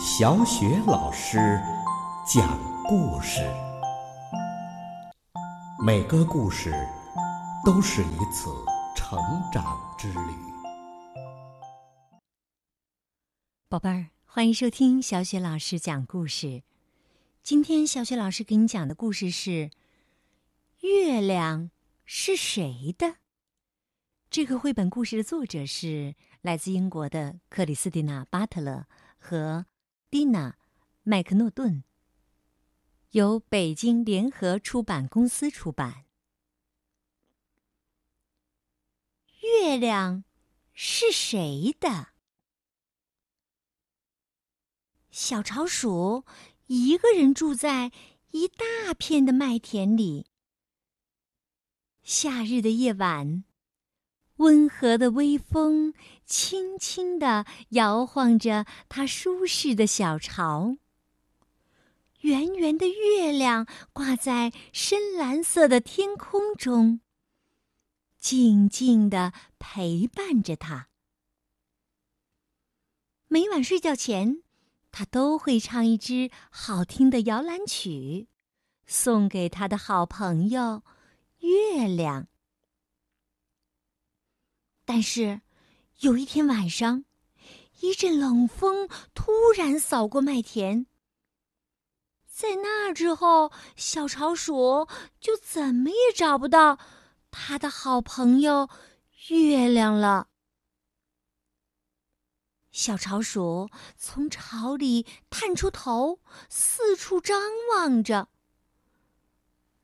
小雪老师讲故事，每个故事都是一次成长之旅。宝贝儿，欢迎收听小雪老师讲故事。今天小雪老师给你讲的故事是《月亮是谁的》。这个绘本故事的作者是来自英国的克里斯蒂娜·巴特勒和蒂娜·麦克诺顿，由北京联合出版公司出版。月亮是谁的？小巢鼠一个人住在一大片的麦田里。夏日的夜晚。温和的微风轻轻地摇晃着它舒适的小巢。圆圆的月亮挂在深蓝色的天空中，静静地陪伴着它。每晚睡觉前，它都会唱一支好听的摇篮曲，送给他的好朋友月亮。但是，有一天晚上，一阵冷风突然扫过麦田。在那之后，小巢鼠就怎么也找不到它的好朋友月亮了。小巢鼠从巢里探出头，四处张望着。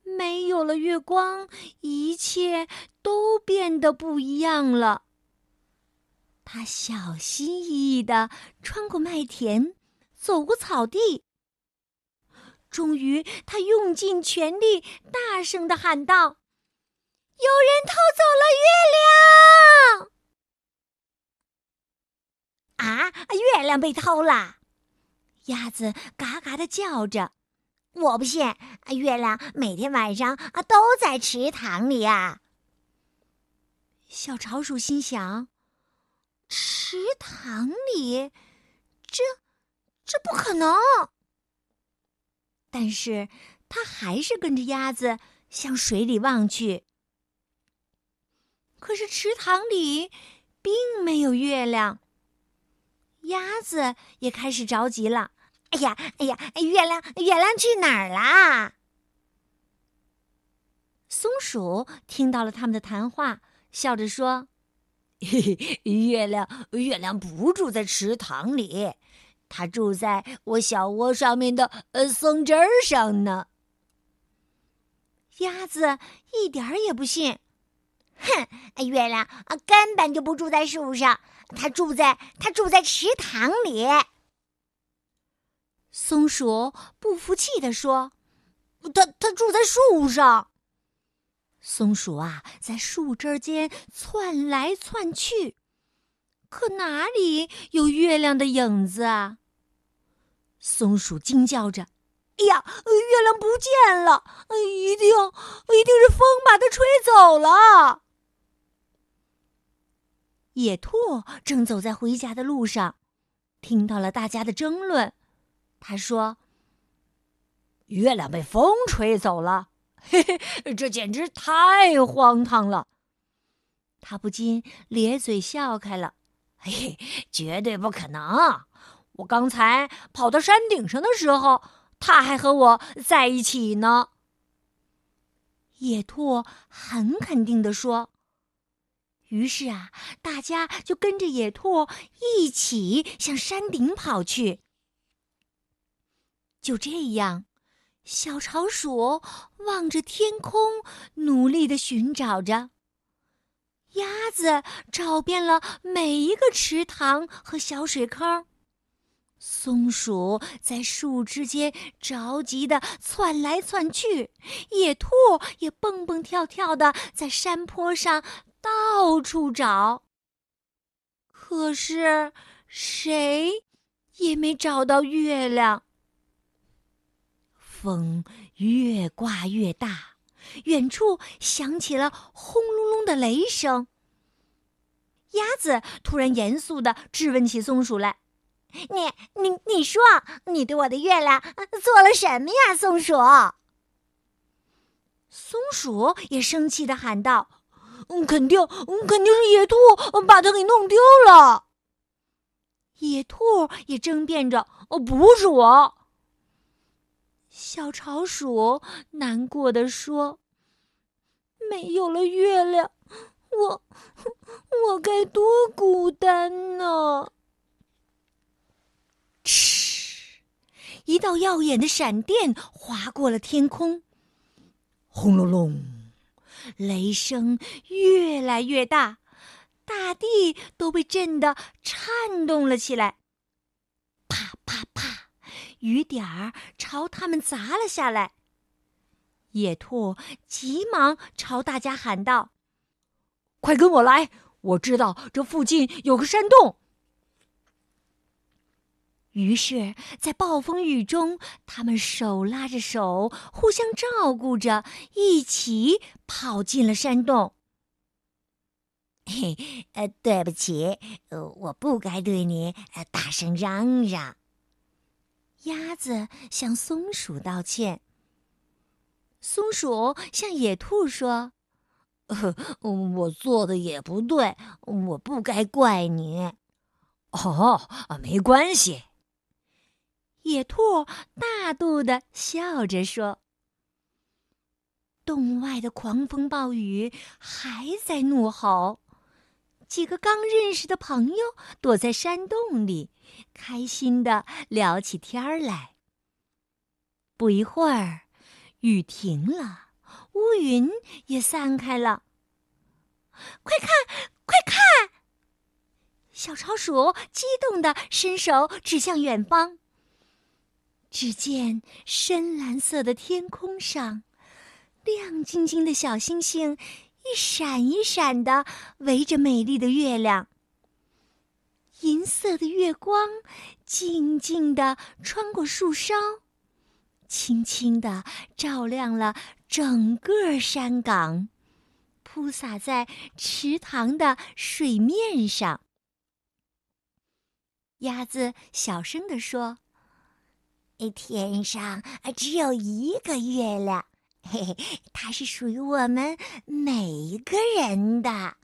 没有了月光，一切都变得不一样了。他小心翼翼地穿过麦田，走过草地。终于，他用尽全力，大声地喊道：“有人偷走了月亮！”啊，月亮被偷了！鸭子嘎嘎地叫着。我不信，月亮每天晚上啊都在池塘里呀。小巢鼠心想：池塘里，这这不可能。但是，它还是跟着鸭子向水里望去。可是池塘里并没有月亮。鸭子也开始着急了。哎呀，哎呀，月亮，月亮去哪儿啦？松鼠听到了他们的谈话，笑着说：“嘿嘿，月亮，月亮不住在池塘里，它住在我小窝上面的呃松枝儿上呢。”鸭子一点儿也不信，哼，月亮啊根本就不住在树上，它住在它住在池塘里。松鼠不服气地说：“它它住在树上。”松鼠啊，在树枝间窜来窜去，可哪里有月亮的影子啊？松鼠惊叫着：“哎呀，月亮不见了！一定一定是风把它吹走了。”野兔正走在回家的路上，听到了大家的争论。他说：“月亮被风吹走了，嘿嘿，这简直太荒唐了。”他不禁咧嘴笑开了。嘿嘿，绝对不可能！我刚才跑到山顶上的时候，他还和我在一起呢。野兔很肯定地说。于是啊，大家就跟着野兔一起向山顶跑去。就这样，小巢鼠望着天空，努力的寻找着。鸭子找遍了每一个池塘和小水坑。松鼠在树枝间着急的窜来窜去，野兔也蹦蹦跳跳的在山坡上到处找。可是，谁也没找到月亮。风越刮越大，远处响起了轰隆隆的雷声。鸭子突然严肃的质问起松鼠来：“你你你说，你对我的月亮做了什么呀，松鼠？松鼠也生气的喊道：“嗯，肯定，肯定是野兔把它给弄丢了。”野兔也争辩着：“哦，不是我。”小巢鼠难过的说：“没有了月亮，我我该多孤单呢！”嗤，一道耀眼的闪电划过了天空，轰隆隆，雷声越来越大，大地都被震得颤动了起来。雨点儿朝他们砸了下来。野兔急忙朝大家喊道：“快跟我来！我知道这附近有个山洞。”于是，在暴风雨中，他们手拉着手，互相照顾着，一起跑进了山洞。嘿，呃，对不起，呃，我不该对你呃大声嚷嚷。鸭子向松鼠道歉。松鼠向野兔说：“ 我做的也不对，我不该怪你。”哦，没关系。野兔大度的笑着说：“洞外的狂风暴雨还在怒吼。”几个刚认识的朋友躲在山洞里，开心的聊起天来。不一会儿，雨停了，乌云也散开了。快看，快看！小巢鼠激动的伸手指向远方。只见深蓝色的天空上，亮晶晶的小星星。一闪一闪的围着美丽的月亮，银色的月光静静的穿过树梢，轻轻的照亮了整个山岗，铺洒在池塘的水面上。鸭子小声地说：“天上只有一个月亮。”嘿嘿，它是属于我们每一个人的。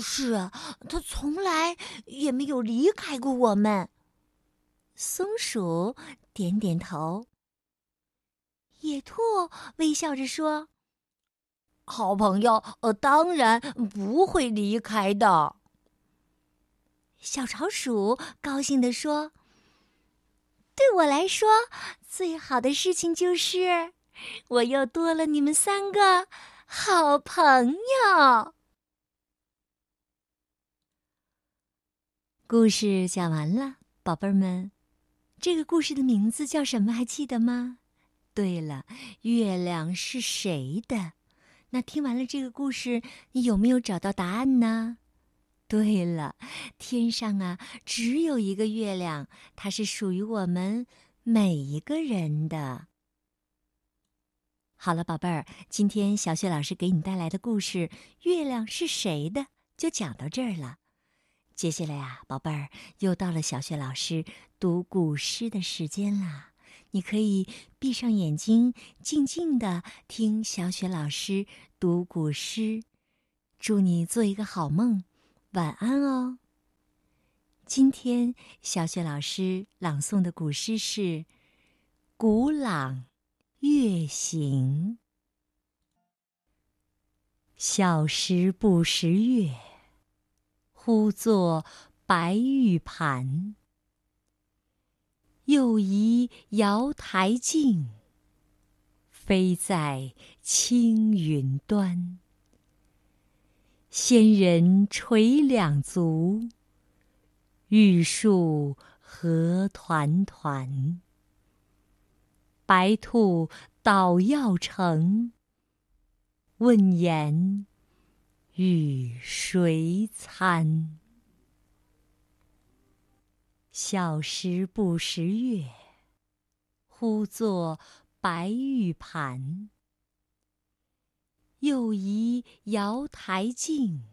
是啊，它从来也没有离开过我们。松鼠点点头。野兔微笑着说：“好朋友，呃，当然不会离开的。”小巢鼠高兴地说。对我来说，最好的事情就是我又多了你们三个好朋友。故事讲完了，宝贝儿们，这个故事的名字叫什么？还记得吗？对了，月亮是谁的？那听完了这个故事，你有没有找到答案呢？对了，天上啊，只有一个月亮，它是属于我们每一个人的。好了，宝贝儿，今天小雪老师给你带来的故事《月亮是谁的》就讲到这儿了。接下来啊，宝贝儿，又到了小雪老师读古诗的时间啦。你可以闭上眼睛，静静的听小雪老师读古诗。祝你做一个好梦。晚安哦。今天小雪老师朗诵的古诗是《古朗月行》。小时不识月，呼作白玉盘。又疑瑶台镜，飞在青云端。仙人垂两足，玉树何团团。白兔捣药成，问言与谁餐？小时不识月，呼作白玉盘。又疑瑶台镜，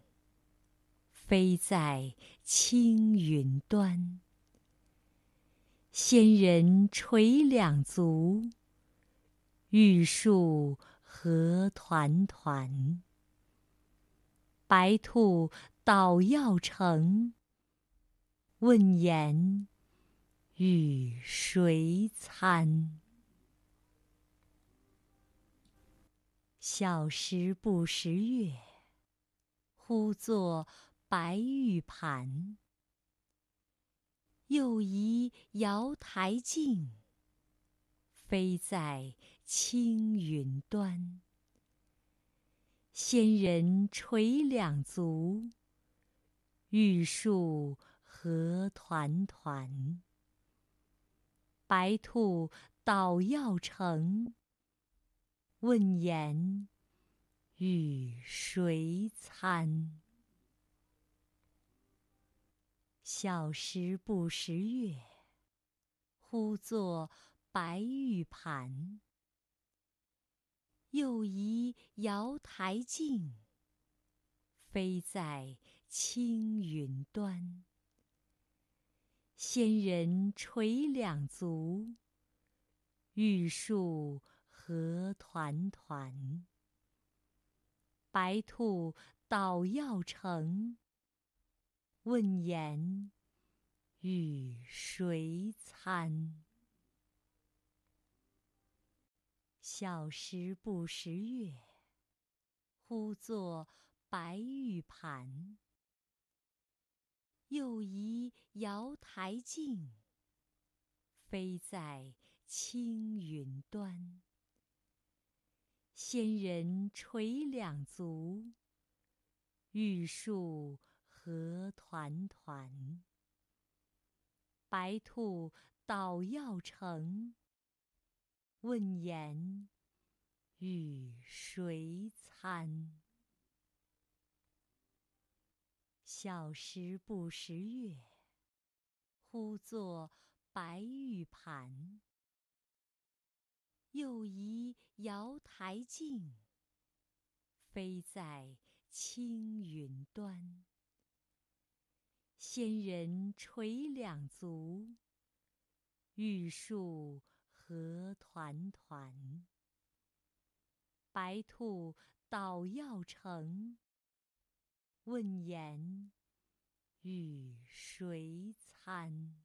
飞在青云端。仙人垂两足，玉树何团团。白兔捣药成，问言与谁餐？小时不识月，呼作白玉盘。又疑瑶台镜，飞在青云端。仙人垂两足，玉树何团团。白兔捣药成，问言与谁餐？小时不识月，呼作白玉盘。又疑瑶台镜，飞在青云端。仙人垂两足，玉树何团团。白兔捣药成，问言与谁餐？小时不识月，呼作白玉盘。又疑瑶台镜，飞在青云端。仙人垂两足，玉树何团团。白兔捣药成，问言与谁餐？小时不识月，呼作白玉盘。又疑瑶台镜，飞在青云端。仙人垂两足，玉树何团团。白兔捣药成，问言与谁餐？